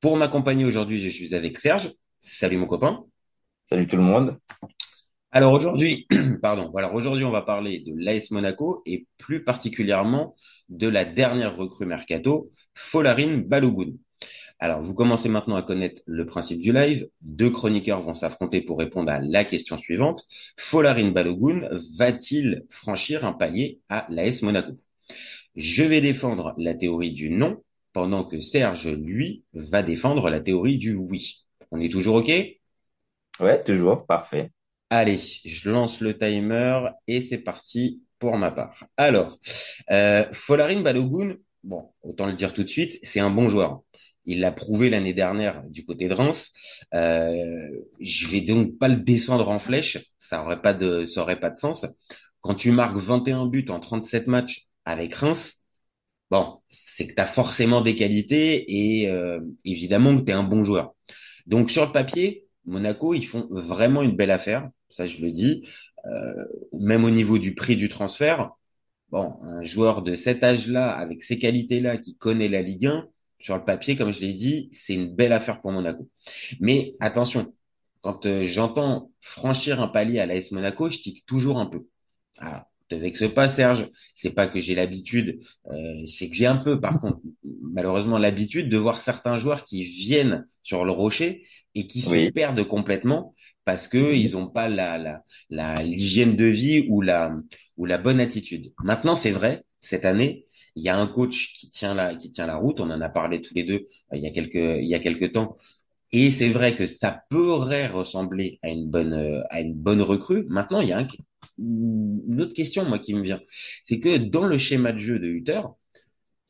Pour m'accompagner aujourd'hui, je suis avec Serge. Salut mon copain. Salut tout le monde. Alors aujourd'hui, pardon. Alors aujourd'hui, on va parler de l'AS Monaco et plus particulièrement de la dernière recrue mercato, Folarin Balogun. Alors vous commencez maintenant à connaître le principe du live. Deux chroniqueurs vont s'affronter pour répondre à la question suivante. Folarin Balogun va-t-il franchir un palier à l'AS Monaco? Je vais défendre la théorie du non pendant que Serge, lui, va défendre la théorie du oui. On est toujours OK? Ouais, toujours, parfait. Allez, je lance le timer et c'est parti pour ma part. Alors, euh, Folarin Balogun, bon, autant le dire tout de suite, c'est un bon joueur. Il l'a prouvé l'année dernière du côté de Reims. Euh, je vais donc pas le descendre en flèche, ça aurait pas de, ça aurait pas de sens. Quand tu marques 21 buts en 37 matchs avec Reims, bon, c'est que tu as forcément des qualités et euh, évidemment que tu es un bon joueur. Donc sur le papier, Monaco, ils font vraiment une belle affaire, ça je le dis, euh, même au niveau du prix du transfert. Bon, un joueur de cet âge-là, avec ces qualités-là, qui connaît la Ligue 1, sur le papier, comme je l'ai dit, c'est une belle affaire pour Monaco. Mais attention, quand euh, j'entends franchir un palier à l'AS Monaco, je tique toujours un peu. Ah, te vexe pas, Serge. C'est pas que j'ai l'habitude, euh, c'est que j'ai un peu, par contre, malheureusement, l'habitude de voir certains joueurs qui viennent sur le rocher et qui se perdent complètement parce que ils ont pas la la la l'hygiène de vie ou la ou la bonne attitude. Maintenant, c'est vrai, cette année, il y a un coach qui tient la qui tient la route. On en a parlé tous les deux euh, il y a quelques il y a quelques temps. Et c'est vrai que ça pourrait ressembler à une bonne euh, à une bonne recrue. Maintenant, il y a un, une autre question, moi, qui me vient. C'est que dans le schéma de jeu de Hutter,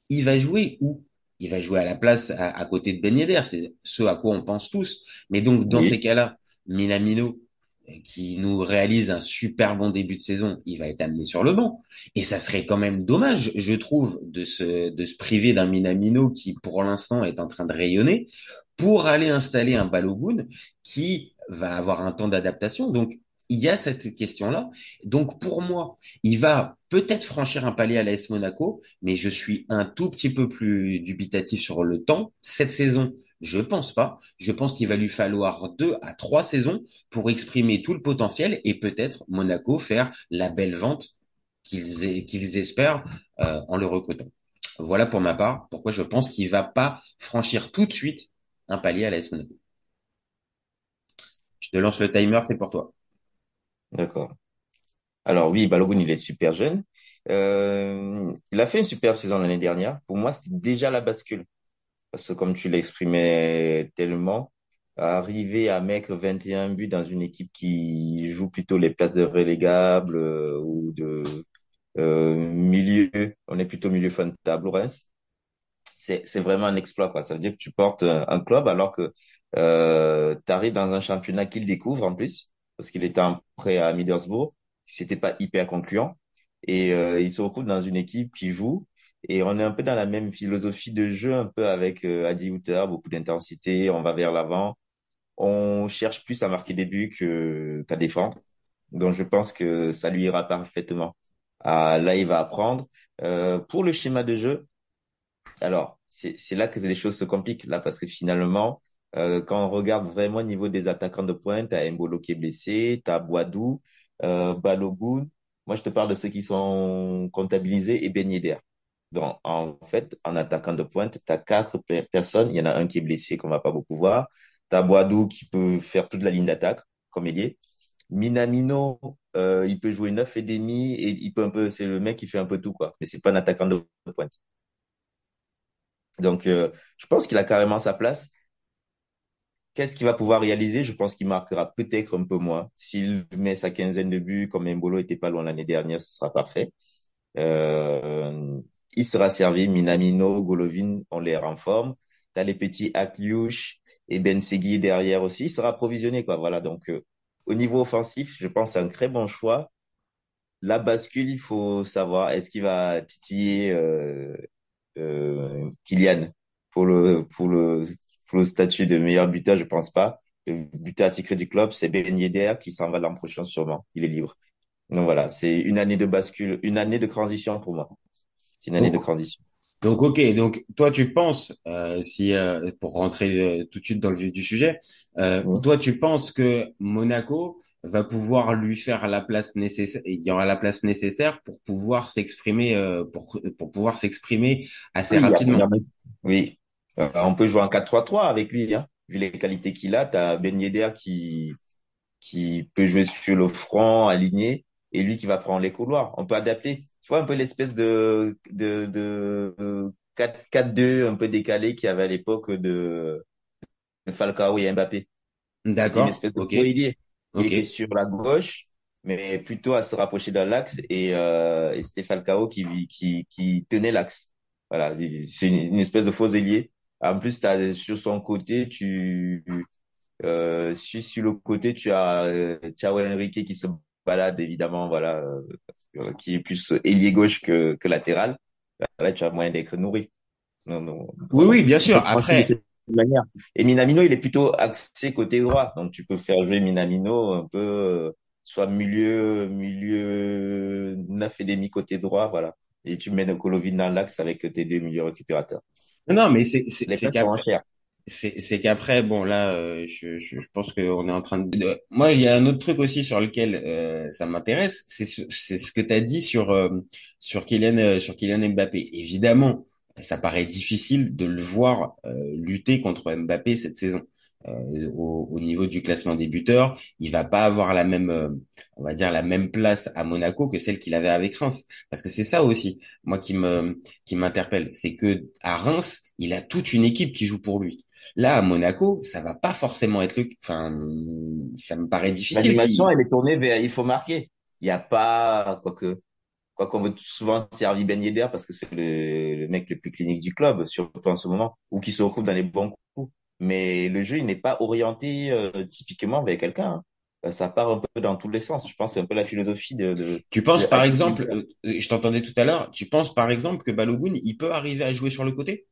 il va jouer où? Il va jouer à la place à, côté de Ben Yedder. C'est ce à quoi on pense tous. Mais donc, dans ces cas-là, Minamino, qui nous réalise un super bon début de saison, il va être amené sur le banc. Et ça serait quand même dommage, je trouve, de se, de se priver d'un Minamino qui, pour l'instant, est en train de rayonner pour aller installer un Balogun qui va avoir un temps d'adaptation. Donc, il y a cette question-là. Donc pour moi, il va peut-être franchir un palier à l'AS Monaco, mais je suis un tout petit peu plus dubitatif sur le temps. Cette saison, je pense pas. Je pense qu'il va lui falloir deux à trois saisons pour exprimer tout le potentiel et peut-être Monaco faire la belle vente qu'ils qu'ils espèrent euh, en le recrutant. Voilà pour ma part pourquoi je pense qu'il va pas franchir tout de suite un palier à l'AS Monaco. Je te lance le timer, c'est pour toi. D'accord. Alors oui, Balogun, il est super jeune. Euh, il a fait une superbe saison l'année dernière. Pour moi, c'était déjà la bascule. Parce que comme tu l'exprimais tellement, arriver à mettre 21 buts dans une équipe qui joue plutôt les places de relégables euh, ou de euh, milieu, on est plutôt milieu fin de table Reims, c'est c'est vraiment un exploit quoi. Ça veut dire que tu portes un, club alors que euh, tu arrives dans un championnat qu'il découvre en plus parce qu'il était en prêt à Middlesbrough. C'était pas hyper concluant. Et euh, il se retrouve dans une équipe qui joue. Et on est un peu dans la même philosophie de jeu, un peu avec euh, Adi Hutter, beaucoup d'intensité, on va vers l'avant. On cherche plus à marquer des buts qu'à défendre. Donc je pense que ça lui ira parfaitement. Ah, là, il va apprendre. Euh, pour le schéma de jeu, alors c'est là que les choses se compliquent là parce que finalement, euh, quand on regarde vraiment au niveau des attaquants de pointe, t'as Mbolo qui est blessé, t'as Boadou, euh, Balogun. Moi, je te parle de ceux qui sont comptabilisés et Ben. Donc, en fait, en attaquant de pointe, t'as quatre personnes. Il y en a un qui est blessé qu'on va pas beaucoup voir. T'as Boadou qui peut faire toute la ligne d'attaque comme ailier. Minamino, euh, il peut jouer neuf et demi et il peut un peu, c'est le mec qui fait un peu tout quoi. Mais c'est pas un attaquant de pointe. Donc, euh, je pense qu'il a carrément sa place. Qu'est-ce qu'il va pouvoir réaliser? Je pense qu'il marquera peut-être un peu moins. S'il met sa quinzaine de buts, comme Mbolo était pas loin l'année dernière, ce sera parfait. Euh, il sera servi. Minamino, Golovin, on les renforme. T'as les petits Akliouche et Ben Segui derrière aussi, il sera approvisionné, quoi. Voilà. Donc, euh, au niveau offensif, je pense c'est un très bon choix. La bascule, il faut savoir, est-ce qu'il va titiller euh, euh, Kylian pour le, pour le, pour le statut de meilleur buteur, je pense pas. Le buteur attitré du club, c'est Ben Yedder qui s'en va l'an prochain sûrement. Il est libre. Donc voilà, c'est une année de bascule, une année de transition pour moi. C'est une année de transition. Donc ok, donc toi tu penses, euh, si euh, pour rentrer euh, tout de suite dans le vif du sujet, euh, toi tu penses que Monaco va pouvoir lui faire la place nécessaire, il y aura la place nécessaire pour pouvoir s'exprimer, euh, pour pour pouvoir s'exprimer assez Oui, rapidement? oui. Euh, on peut jouer en 4-3-3 avec lui, hein. Vu les qualités qu'il a, t'as Ben Yedder qui qui peut jouer sur le front, aligné, et lui qui va prendre les couloirs. On peut adapter. Tu vois un peu l'espèce de, de, de 4-4-2 un peu décalé qu'il y avait à l'époque de, de Falcao et Mbappé. C'était une D'accord, espèce de ok, faux ailier. Il était sur la gauche, mais plutôt à se rapprocher de l'axe et, euh, et c'était Falcao qui, qui, qui tenait l'axe. Voilà, c'est une, une espèce de faux ailier. En plus, t'as, sur son côté, tu, euh, sur, sur le côté, tu as euh, Thiago Henrique qui se balade évidemment, voilà, euh, euh, qui est plus ailier gauche que, que latéral. Là, tu as moyen d'être nourri. Non, non, Oui, oui, bien sûr. Après, manière. Et Minamino, il est plutôt axé côté droit. Donc, tu peux faire jouer Minamino un peu, euh, soit milieu, milieu neuf et demi côté droit, voilà. Et tu mets Golovin dans l'axe avec tes deux milieux récupérateurs. Non, non, mais c'est c'est c'est qu'après bon là, euh, je, je, je pense qu'on est en train de... Moi, il y a un autre truc aussi sur lequel euh, ça m'intéresse, c'est ce, c'est ce que tu as dit sur euh, sur Kylian euh, sur Kylian Mbappé. Évidemment, ça paraît difficile de le voir euh, lutter contre Mbappé cette saison. Euh, au, au niveau du classement des buteurs, il va pas avoir la même, euh, on va dire la même place à Monaco que celle qu'il avait avec Reims, parce que c'est ça aussi, moi qui me qui m'interpelle, c'est que à Reims, il a toute une équipe qui joue pour lui. Là, à Monaco, ça va pas forcément être le, enfin, ça me paraît difficile L'animation, elle est tournée vers il faut marquer. Il n'y a pas, quoique, quoi qu'on veut souvent servir Ben Yedder parce que c'est le, le mec le plus clinique du club, surtout en ce moment, ou qui se retrouve dans les bons coups. Mais le jeu, il n'est pas orienté euh, typiquement vers quelqu'un. hein. Ça part un peu dans tous les sens. Je pense que c'est un peu la philosophie de, de, tu de penses par exemple, Bilbao. euh, je t'entendais tout à l'heure, tu penses par exemple que Balogun, il peut arriver à jouer sur le côté?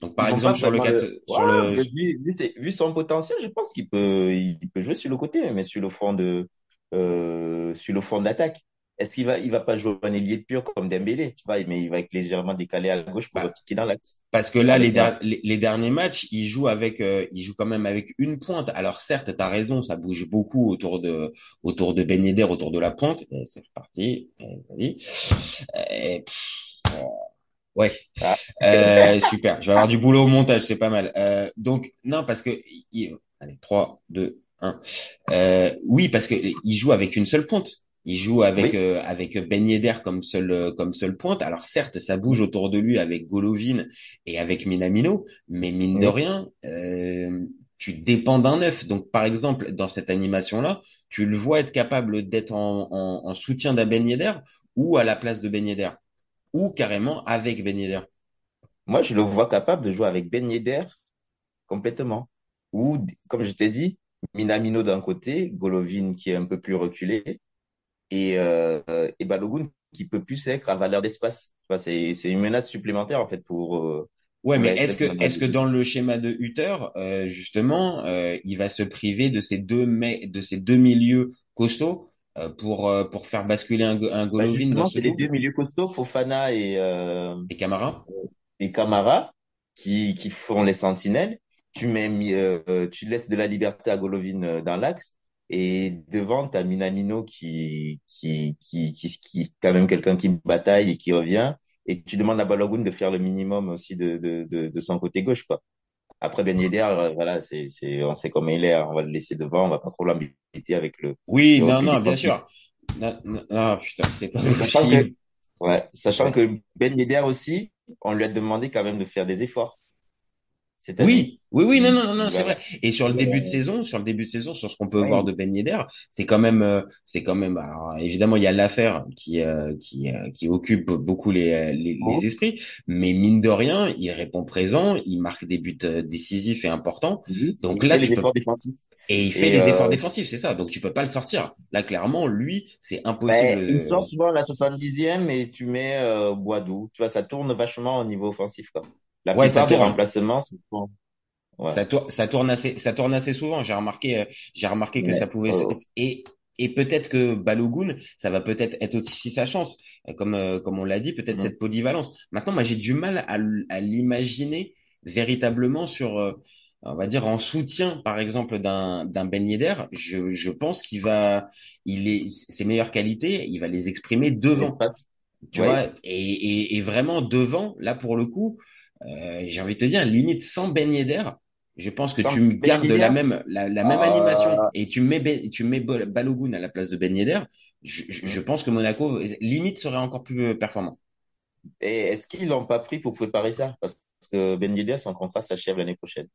Donc par Ils exemple sur le vraiment 4, le... sur Ouais, le, vu, vu, vu son potentiel, je pense qu'il peut, il peut jouer sur le côté, mais sur le front de, euh, sur le front d'attaque. Est-ce qu'il va, il va pas jouer un ailier pur comme Dembélé, tu vois, mais il va être légèrement décalé à gauche pour bah, piquer dans l'axe. Parce que là, les, der- les, les derniers matchs, ils jouent avec, euh, ils jouent quand même avec une pointe. Alors certes, t'as raison, ça bouge beaucoup autour de, autour de Ben Yedder, autour de la pointe. C'est reparti. Et, vas-y. Et, pff, ouais, Ah. Euh, super. Je vais avoir du boulot au montage, c'est pas mal. Euh, donc non, parce que, il- allez, 3, 2, 1. Euh, oui, parce que il joue avec une seule pointe. Il joue avec Oui, euh, avec Ben Yedder comme seul euh, comme seule pointe. Alors certes, ça bouge autour de lui avec Golovin et avec Minamino, mais mine de rien, euh, tu dépends d'un neuf. Donc par exemple, dans cette animation-là, tu le vois être capable d'être en, en, en soutien d'un Ben Yedder ou à la place de Ben Yedder ou carrément avec Ben Yedder. Moi, je le vois capable de jouer avec Ben Yedder complètement. Ou, comme je t'ai dit, Minamino d'un côté, Golovin qui est un peu plus reculé, et, euh, et Balogun qui peut plus être à valeur d'espace. Tu vois, c'est, c'est une menace supplémentaire, en fait, pour, euh, Ouais, mais est-ce que est-ce que dans le schéma de Hutter, euh, justement, euh, il va se priver de ces deux mais de ces deux milieux costauds euh, pour euh, pour faire basculer un, un Bah Golovin dans ce c'est les deux milieux costauds, Fofana et, euh, et Camara? et Camara, qui, qui font les sentinelles. Tu mets, tu laisses de la liberté à Golovin dans l'axe. Et devant, t'as Minamino qui, qui, qui, qui, qui, quand même quelqu'un qui bataille et qui revient. Et tu demandes à Balogun de faire le minimum aussi de, de, de, de son côté gauche, quoi. Après, Ben Yedder, euh, voilà, c'est, c'est, on sait comment il est. hein. On va le laisser devant. On va pas trop l'embêter avec le, Oui, le non, non, bien sûr. Non, non, ah, putain, c'est pas Sachant que, ouais, sachant Ouais. que Ben Yedder aussi, on lui a demandé quand même de faire des efforts. Oui, oui, oui, non, Il, non, non, non, il c'est vrai. Et sur le il début de saison, sur le début de saison, sur ce qu'on peut voir de Ben Yedder, c'est quand même, euh, c'est quand même. Alors évidemment, il y a l'affaire qui, euh, qui, euh, qui occupe beaucoup les, les, les esprits, mais mine de rien, il répond présent, il marque des buts décisifs et importants. Donc il là, tu peux efforts défensifs. et il fait les efforts défensifs, c'est ça. Donc tu peux pas le sortir. Là, clairement, lui, c'est impossible. ben, il euh, sort souvent à la 70e et tu mets euh, Boadou. Tu vois, ça tourne vachement au niveau offensif, quoi. La Ouais, plupart des tourne. remplacements. Ouais. Ça, tour- ça tourne assez, ça tourne assez souvent. J'ai remarqué, euh, j'ai remarqué que Ouais. ça pouvait se- Euh, et et peut-être que Balogun, ça va peut-être être aussi sa chance, Euh, comme euh, comme on l'a dit, peut-être mm. cette polyvalence. Maintenant, moi, j'ai du mal à, l'imaginer véritablement sur, euh, on va dire en soutien, par exemple, d'un d'un Ben Yedder. Je je pense qu'il va, il est ses meilleures qualités, il va les exprimer devant. Tu vois, et, et, et vraiment devant, là pour le coup, euh, j'ai envie de te dire, limite sans Ben Yedder, je pense que Sans tu me gardes la même, la, la même animation euh, et tu mets tu mets Bal- Balogun à la place de Ben Yedder, je, je, je mm. pense que Monaco limite serait encore plus performant. Et est-ce qu'ils l'ont pas pris pour préparer ça? Parce que Ben Yedder, son contrat s'achève l'année prochaine.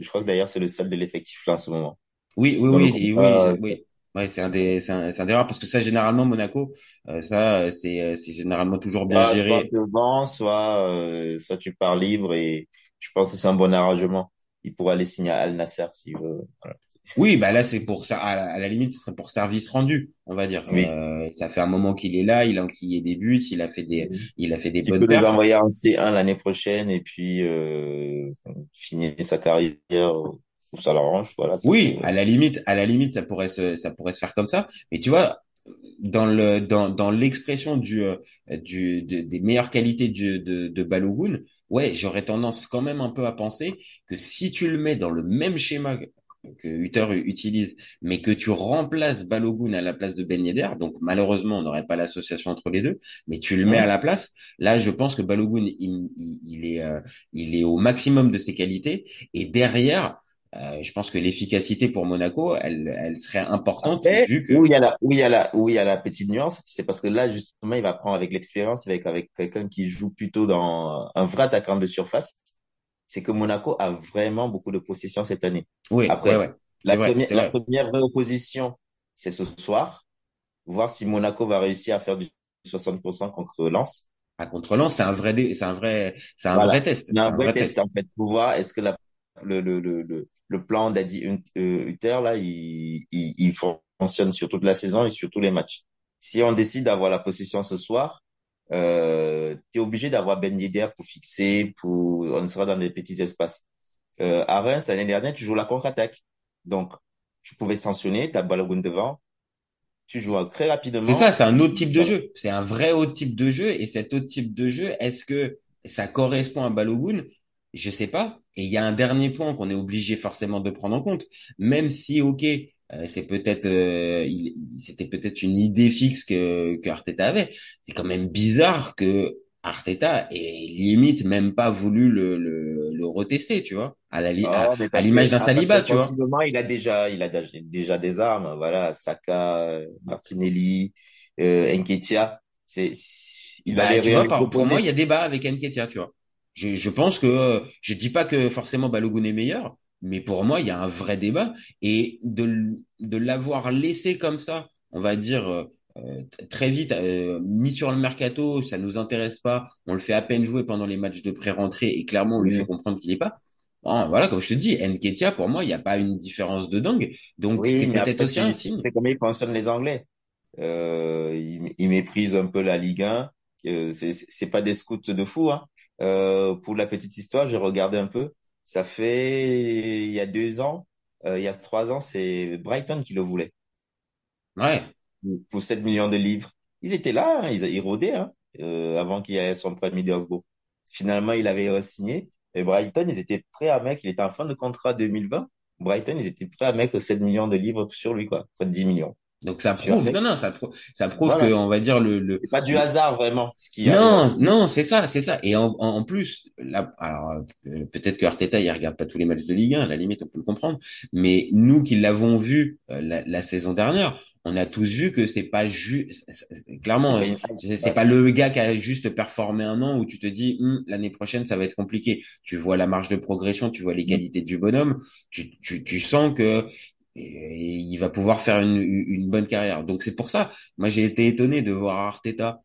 Je crois que d'ailleurs, c'est le seul de l'effectif là en ce moment. Oui, oui, Dans oui, oui, je- oui. Ouais, c'est un des, c'est un, c'est un des rares parce que ça, généralement, Monaco, euh, ça, euh, c'est, euh, c'est généralement toujours bien soit, soit géré. tu vends, soit, euh, soit tu pars libre et je pense que c'est un bon arrangement. Il pourrait aller signer à Al Nassr s'il veut. Voilà. Oui, bah là c'est pour ça. À la, à la limite, ce serait pour service rendu, on va dire. Oui. Euh, ça fait un moment qu'il est là, il a enquillé des buts, il a fait des, Mhm. il a fait des Tu bonnes peux les perfs. envoyer en C1 l'année prochaine et puis euh, finir sa carrière où ça l'arrange. Voilà, ça Oui, à la limite, à la limite, ça pourrait se, ça pourrait se faire comme ça. Mais tu vois, dans le, dans, dans l'expression du, euh, du, de- des meilleures qualités du, de, de Balogun, ouais, j'aurais tendance quand même un peu à penser que si tu le mets dans le même schéma que Hutter utilise, mais que tu remplaces Balogun à la place de Ben Yedder, donc malheureusement, on n'aurait pas l'association entre les deux, mais tu le mets à la place, là, je pense que Balogun, il, il, il est, euh, il est au maximum de ses qualités, et derrière, euh, je pense que l'efficacité pour Monaco, elle, elle serait importante Après, vu que. où il y a la, où il y a la, où il y a la petite nuance, c'est parce que là, justement, il va prendre avec l'expérience, avec, avec quelqu'un qui joue plutôt dans un vrai attaquant de surface. C'est que Monaco a vraiment beaucoup de possession cette année. Oui, Après, ouais, ouais. la vrai, première, la première vraie opposition, c'est ce soir. Voir si Monaco va réussir à faire du 60% contre Lens. À contre Lens, c'est un vrai, c'est un vrai, c'est un Voilà. vrai test. C'est un un vrai vrai test, test. en fait, pour voir est-ce que la, le, le, le, le, le plan d'Adi Hutter, là, il, il, il fonctionne sur toute la saison et sur tous les matchs. Si on décide d'avoir la possession ce soir, euh, tu es obligé d'avoir Ben Yedder pour fixer, pour, on sera dans des petits espaces. Euh, à Reims, l'année dernière, tu joues la contre-attaque. Donc, tu pouvais sanctionner, t'as Balogun devant, tu joues très C'est rapidement. ça, c'est un autre type de jeu. C'est un vrai autre type de jeu. Et cet autre type de jeu, est-ce que ça correspond à Balogun? Je sais pas. Et il y a un dernier point qu'on est obligé forcément de prendre en compte. Même si, ok, euh, c'est peut-être, euh, c'était peut-être une idée fixe que, que Arteta avait. C'est quand même bizarre que Arteta ait limite même pas voulu le, le, le retester, tu vois, à la à, Oh, à l'image d'un ah, Saliba, tu vois. il a déjà, il a déjà des armes. Voilà, Saka, Martinelli, euh, Nketiah. C'est, c'est- il Bah, tu vois, par- pour moi, il y a débat avec Nketiah, tu vois. Je, je pense que, euh, je dis pas que forcément Balogun est meilleur, mais pour moi, il y a un vrai débat. Et de, de l'avoir laissé comme ça, on va dire, euh, très vite, euh, mis sur le mercato, ça nous intéresse pas, on le fait à peine jouer pendant les matchs de pré-rentrée et clairement, on lui fait comprendre qu'il est pas. Bon, voilà, comme je te dis, Nketiah, pour moi, il n'y a pas une différence de dingue. Donc, Oui, c'est peut-être aussi un signe. sais comment ils fonctionnent les Anglais. Euh, ils, ils méprisent un peu la Ligue 1. Euh, c'est, c'est pas des scouts de fou, hein. Euh, pour la petite histoire, j'ai regardé un peu. Ça fait, il y a deux ans, euh, il y a trois ans, c'est Brighton qui le voulait. Ouais. pour 7 millions de livres. Ils étaient là, hein, ils, ils rôdaient hein, euh, avant qu'il y ait son prêt Middlesbrough. Finalement, il avait signé. Et Brighton, ils étaient prêts à mettre, il était en fin de contrat 2020. Brighton, ils étaient prêts à mettre 7 millions de livres sur lui, quoi, près de 10 millions. Donc ça prouve, non, non, ça, prouve, ça prouve que, on va dire le, le, C'est pas du hasard vraiment ce qui non, ensuite. non, c'est ça, c'est ça. Et en, en, plus, là, alors euh, peut-être que Arteta il regarde pas tous les matchs de Ligue 1, à la limite on peut le comprendre, mais nous qui l'avons vu euh, la, la saison dernière, on a tous vu que c'est pas juste, clairement, c'est pas le gars qui a juste performé un an où tu te dis Hum, l'année prochaine ça va être compliqué. Tu vois la marge de progression, tu vois les qualités du bonhomme, tu, tu, tu sens que et il va pouvoir faire une, une bonne carrière. Donc c'est pour ça, moi j'ai été étonné de voir Arteta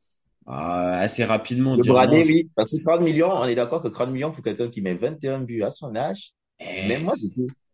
euh, assez rapidement Le brader, oui. Parce que 30 millions, on est d'accord que 30 millions pour quelqu'un qui met 21 buts à son âge, Eh, même moi,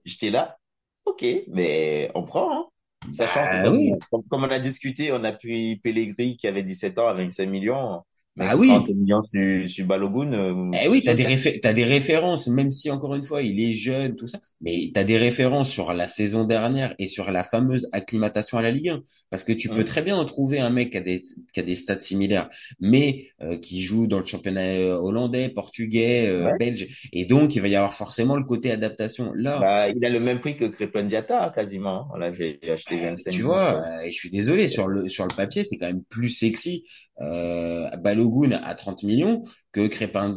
j'étais là. Ok, mais on prend, hein. Sachant Bah comme, oui. comme, comme on a discuté, on a pris Pellegrini qui avait 17 ans à 25 millions, Bah oui. 30 millions sur, sur Balogun. euh, Eh oui, tu t'as des réfé- t'as des références, même si encore une fois il est jeune, tout ça, mais t'as des références sur la saison dernière et sur la fameuse acclimatation à la Ligue 1, parce que tu peux très bien trouver un mec qui a des qui a des stats similaires, mais euh, qui joue dans le championnat euh, hollandais, portugais, euh, Ouais. belge, et donc il va y avoir forcément le côté adaptation. Là, Bah, il a le même prix que Crépin Diatta, quasiment. On l'avait acheté Euh, 25 tu millions. vois, euh, je suis désolé, sur le sur le papier, c'est quand même plus sexy euh, Balogun à 30 millions que Crépin,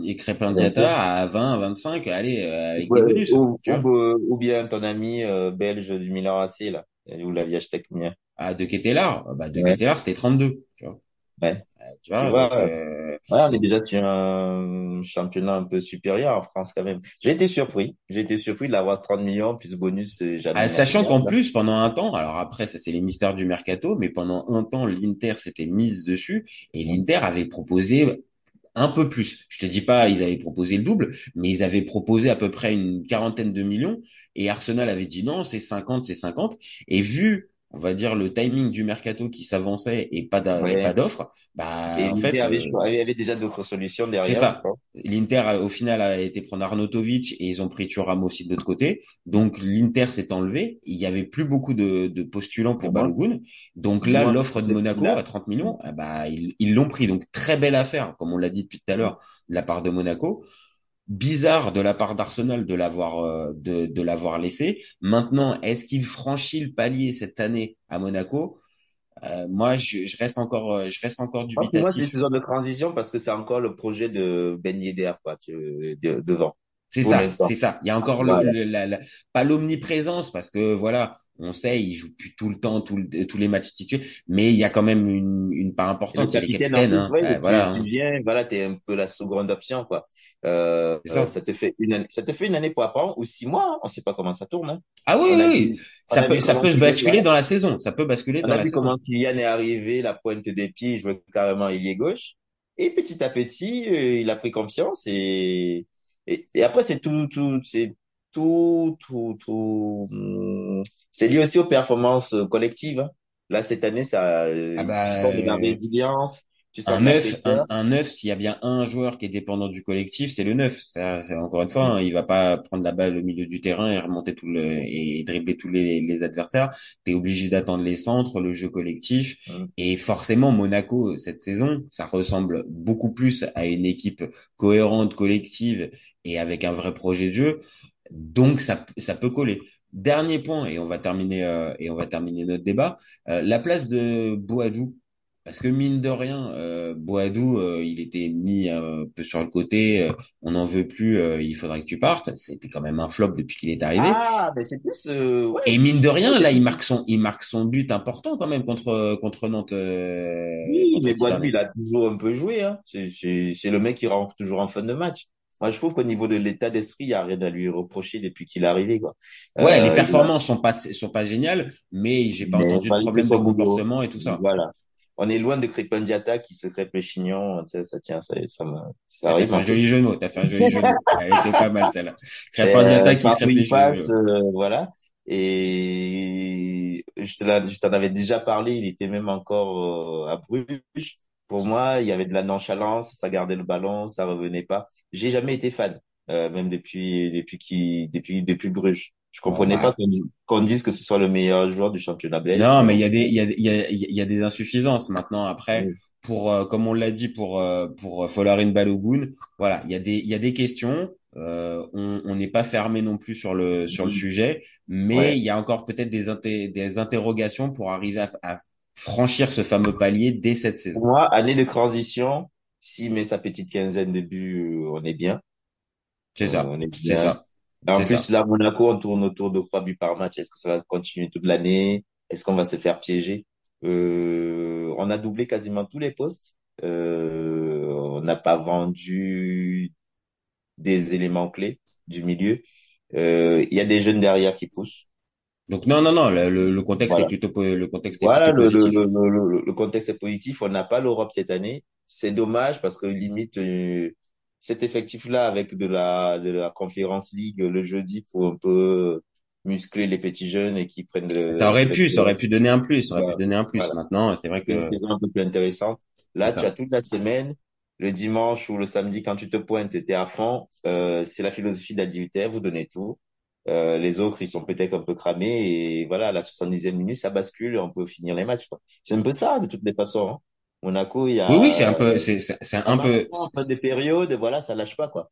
à 20, 25, allez, euh, avec Ouais, des bonus. ou, Tu vois. ou, ou bien ton ami euh, belge du Milan AC, là. Vous l'aviez acheté combien? Ah, de Ketelar, bah, de Ouais. Ketelar, c'était 32, tu vois. Ouais. Euh, tu Tu vois, vois, donc, euh, Ouais, on est déjà sur un championnat un peu supérieur en France quand même. J'ai été surpris. J'ai été surpris de l'avoir 30 millions plus bonus, euh, jamais ah, sachant qu'en plus, pendant un temps, alors après, ça c'est les mystères du mercato, mais pendant un temps, l'Inter s'était mise dessus et l'Inter avait proposé un peu plus. Je te dis pas, ils avaient proposé le double, mais ils avaient proposé à peu près une quarantaine de millions et Arsenal avait dit non, c'est 50, c'est 50. Et vu, on va dire, le timing du mercato qui s'avançait et pas et Ouais. d'offre, bah, Et en fait, avait, euh, avait, déjà d'autres solutions c'est derrière, je ça. L'Inter, au final, a été prendre Arnautovic et ils ont pris Thuram aussi de l'autre côté. Donc, l'Inter s'est enlevé. Il y avait plus beaucoup de, de postulants pour Balogun. Donc là, l'offre de c'est Monaco là. à 30 millions, ah bah, ils ils l'ont pris. Donc, très belle affaire, comme on l'a dit depuis tout à l'heure, de la part de Monaco. Bizarre de la part d'Arsenal de l'avoir euh, de, de l'avoir laissé. Maintenant, est-ce qu'il franchit le palier cette année à Monaco? Euh, Moi, je, je reste encore, euh, je reste encore pour moi, c'est une dubitatif. saison de transition parce que c'est encore le projet de Ben Yedder, quoi, tu, de- devant, C'est ça, c'est ça. Il y a encore le, le- la, la- pas l'omniprésence parce que voilà, on sait, il joue plus tout le temps, tout le- tous les matchs titulaires, mais il y a quand même une, une part le importante, les capitaine, en plus, Hein. ouais, Ouais, tu, voilà, tu hein. viens, voilà, t'es un peu la seconde option, quoi. Euh, euh, ça. te fait une année, ça te fait une année pour apprendre, ou six mois, hein. On sait pas comment ça tourne, hein. Ah oui, oui, a on Ça a peut, vu ça peut se basculer dans la saison. Ça peut basculer On dans a la vu saison. comment Kylian est arrivé, la pointe des pieds, il jouait carrément ailier gauche. Et petit à petit, euh, il a pris confiance et, et, et après, c'est tout, tout, c'est tout, tout, tout, c'est lié aussi aux performances euh, collectives, hein. Là, cette année, ça, euh, Ah tu bah, sens de la résilience, tu sens un de la neuf, fraîcheur. un, un neuf, s'il y a bien un joueur qui est dépendant du collectif, c'est le neuf. Ça, c'est encore une fois, hein, il va pas prendre la balle au milieu du terrain et remonter tout le et dribbler tous les, les adversaires. T'es obligé d'attendre les centres, le jeu collectif. Hum. Et forcément, Monaco cette saison, ça ressemble beaucoup plus à une équipe cohérente, collective et avec un vrai projet de jeu. Donc ça, ça peut coller. Dernier point et on va terminer euh, et on va terminer notre débat. Euh, la place de Boadou. Parce que mine de rien, euh, Boadou, euh, il était mis un peu sur le côté. euh, on n'en veut plus. euh, il faudrait que tu partes. C'était quand même un flop depuis qu'il est arrivé. Ah, mais c'est plus, euh, ouais, Et mine de rien, là, il marque son, il marque son but important quand même contre contre Nantes, oui, contre mais Boadou, il a toujours un peu joué, hein. C'est, c'est, c'est le mec qui rentre toujours en fin de match. Moi, je trouve qu'au niveau de l'état d'esprit, il y a rien à lui reprocher depuis qu'il est arrivé, quoi. Ouais, les Euh, performances sont pas sont pas géniales, mais j'ai pas mais entendu de problème de comportement et tout ça. Voilà. On est loin de Crépin qui se crêpe les chignons. Tu sais, ça tient, ça, ça, ça t'as arrive fait un joli jeu de mots, t'as fait un joli jeu de mots. Elle était pas mal celle-là. Crépin euh, qui se il réfléchit. passe, euh, voilà. Et je t'en avais déjà parlé, il était même encore euh, à Bruges. Pour moi, il y avait de la nonchalance, ça gardait le ballon, ça revenait pas. J'ai jamais été fan, euh, même depuis depuis qui depuis depuis Bruges. Je comprenais pas bah, qu'on dise, que ce soit le meilleur joueur du championnat belge, non, mais il y a des, il y a, il y a, il y a des insuffisances. Maintenant, après, Oui. pour, euh, comme on l'a dit pour, euh, pour euh, Folarin Balogun, voilà, il y a des, il y a des questions. Euh, on n'est pas fermé non plus sur le sur le sujet, mais Ouais. il y a encore peut-être des des interrogations pour arriver à, à franchir ce fameux palier dès cette saison. Pour moi, année de transition, s'il met sa petite quinzaine de buts, euh, on est bien. C'est ça, On est c'est bien. ça. En c'est plus, ça. là, Monaco, on tourne autour de trois buts par match. Est-ce que ça va continuer toute l'année? Est-ce qu'on va se faire piéger? Euh, on a doublé quasiment tous les postes. Euh, on n'a pas vendu des éléments clés du milieu. Euh, il y a des jeunes derrière qui poussent. Donc non non non, le, le, le contexte Voilà. est plutôt le contexte est Voilà, plutôt le, le, positif. le, le, le contexte est positif. On n'a pas l'Europe cette année. C'est dommage parce que limite euh, cet effectif-là avec de la de la Conference League le jeudi pour un peu muscler les petits jeunes et qui prennent de, Ça aurait de pu, ça aurait pu donner un plus, ça aurait Voilà. pu donner un plus. Voilà. Maintenant, c'est vrai que saison un peu plus intéressante. Là, C'est tu as toute la semaine, le dimanche ou le samedi quand tu te pointes, t'es à fond. Euh, c'est la philosophie d'Adultère, vous donnez tout. Euh, les autres, ils sont peut-être un peu cramés et voilà, à la 70e minute, ça bascule et on peut finir les matchs. quoi. C'est un peu ça de toutes les façons. hein. Monaco, il y a oui oui, c'est un peu c'est un peu fin des périodes, voilà, ça lâche pas quoi.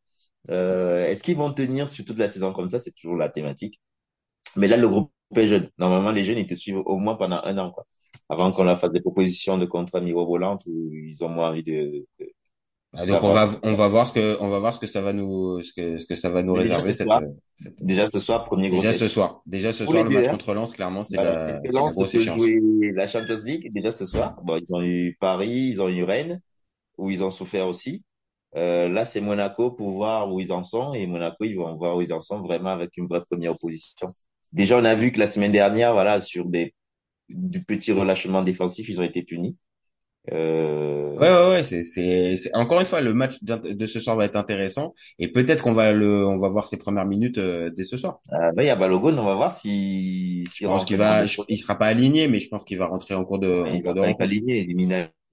Euh, est-ce qu'ils vont tenir sur toute la saison comme ça? C'est toujours la thématique. Mais là, le groupe est jeune. Normalement, les jeunes, ils te suivent au moins pendant un an, quoi. Avant qu'on leur fasse des propositions de contrats mirobolantes où ils ont moins envie de, de- Ah, donc on va on va voir ce que on va voir ce que ça va nous ce que ce que ça va nous déjà réserver ce cette, soir, cette- déjà ce soir, premier gros déjà test. ce soir déjà ce Pour soir le match hein. contre Lens clairement c'est Voilà. la c'est Lens grosse échéance. la Champions League déjà ce soir. Bon, ils ont eu Paris, ils ont eu Rennes, où ils ont souffert aussi. Euh, là, c'est Monaco pour voir où ils en sont. Et Monaco, ils vont voir où ils en sont vraiment avec une vraie première opposition. Déjà, on a vu que la semaine dernière, voilà, sur des, du petit relâchement défensif, ils ont été punis. Euh, Ouais ouais ouais c'est c'est c'est- encore une fois le match de ce soir va être intéressant et peut-être qu'on va le on va voir ses premières minutes euh, dès ce soir. euh, ben, il y a Balogun, on va voir si, Je s'il pense qu'il va je- il sera pas aligné mais je pense qu'il va rentrer en cours de en Il cours va de pas.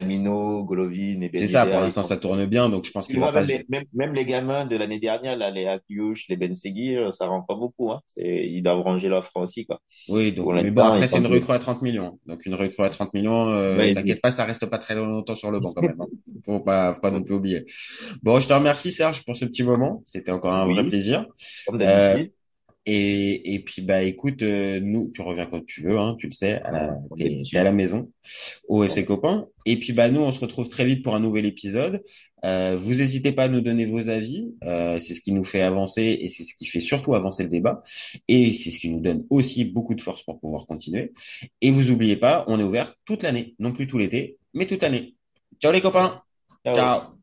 Minamino, Golovin et C'est ça pour l'instant ça tourne bien donc je pense qu'il va pas même les, même, même les gamins de l'année dernière, là, les Akiush, les Ben Seguir, ça rend pas beaucoup, hein. Ils doivent ranger leur franc aussi, quoi. Oui, donc, Pour mais bon, après, c'est une recrue à 30 millions. Donc, une recrue à 30 millions, euh, Ouais, t'inquiète pas, ça reste pas très longtemps sur le banc, quand même. hein. Faut pas, faut pas non plus oublier. Bon, je te remercie, Serge, pour ce petit moment. C'était encore un vrai plaisir. Comme Euh. Et, et puis, bah, écoute, euh, nous, tu reviens quand tu veux, hein, tu le sais, à la, t'es, à la maison, au FC Copain. Et puis, bah, nous, on se retrouve très vite pour un nouvel épisode. Euh, vous n'hésitez pas à nous donner vos avis. Euh, c'est ce qui nous fait avancer et c'est ce qui fait surtout avancer le débat. Et c'est ce qui nous donne aussi beaucoup de force pour pouvoir continuer. Et vous oubliez pas, on est ouvert toute l'année, non plus tout l'été, mais toute l'année. Ciao les copains. Ciao. Ciao.